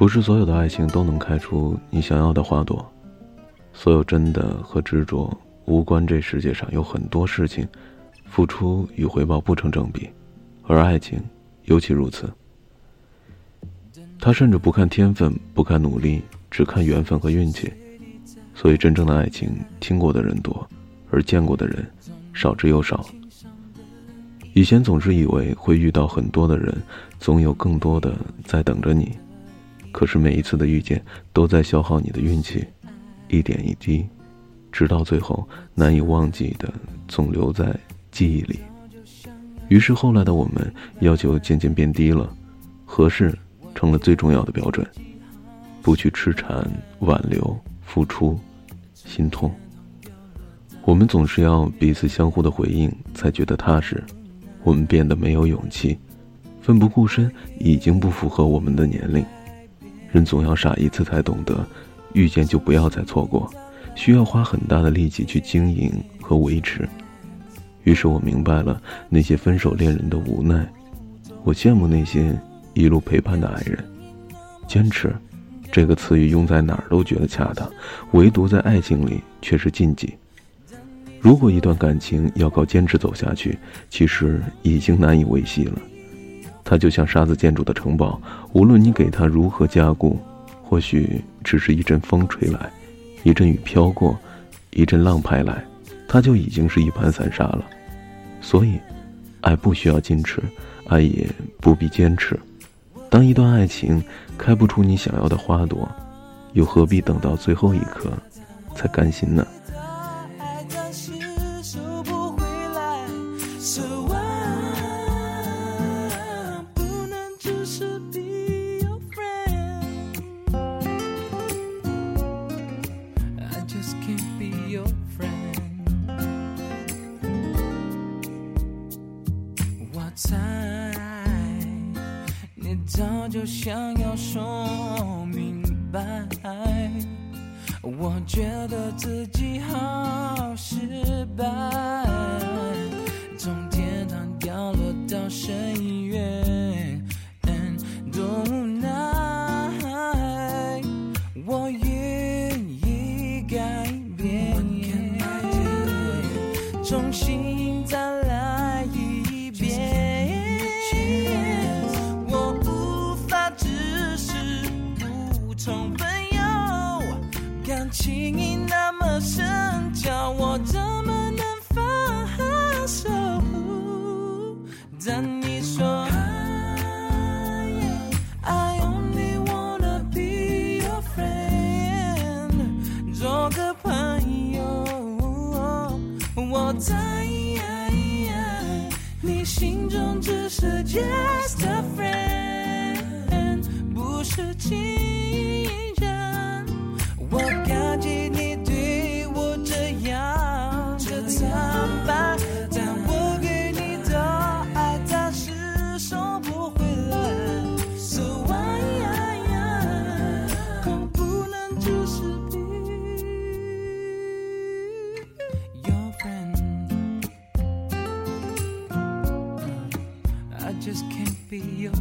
不是所有的爱情都能开出你想要的花朵，所有真的和执着无关。这世界上有很多事情，付出与回报不成正比，而爱情尤其如此。他甚至不看天分，不看努力，只看缘分和运气。所以，真正的爱情，听过的人多，而见过的人少之又少。以前总是以为会遇到很多的人，总有更多的在等着你。可是每一次的遇见，都在消耗你的运气，一点一滴，直到最后难以忘记的，总留在记忆里。于是后来的我们要求渐渐变低了，合适成了最重要的标准，不去痴缠、挽留、付出、心痛。我们总是要彼此相互的回应，才觉得踏实。我们变得没有勇气，奋不顾身已经不符合我们的年龄。人总要傻一次才懂得，遇见就不要再错过，需要花很大的力气去经营和维持。于是我明白了那些分手恋人的无奈，我羡慕那些一路陪伴的爱人。坚持，这个词语用在哪儿都觉得恰当，唯独在爱情里却是禁忌。如果一段感情要靠坚持走下去，其实已经难以维系了。它就像沙子建筑的城堡，无论你给它如何加固，或许只是一阵风吹来，一阵雨飘过，一阵浪拍来，它就已经是一盘散沙了。所以，爱不需要矜持，爱也不必坚持。当一段爱情开不出你想要的花朵，又何必等到最后一刻才甘心呢？猜，你早就想要说明白。我觉得自己好失败，从天堂掉落到深渊，多无奈。我愿意改变，重新我在你心中只是 just a friend，不是情 just can't be your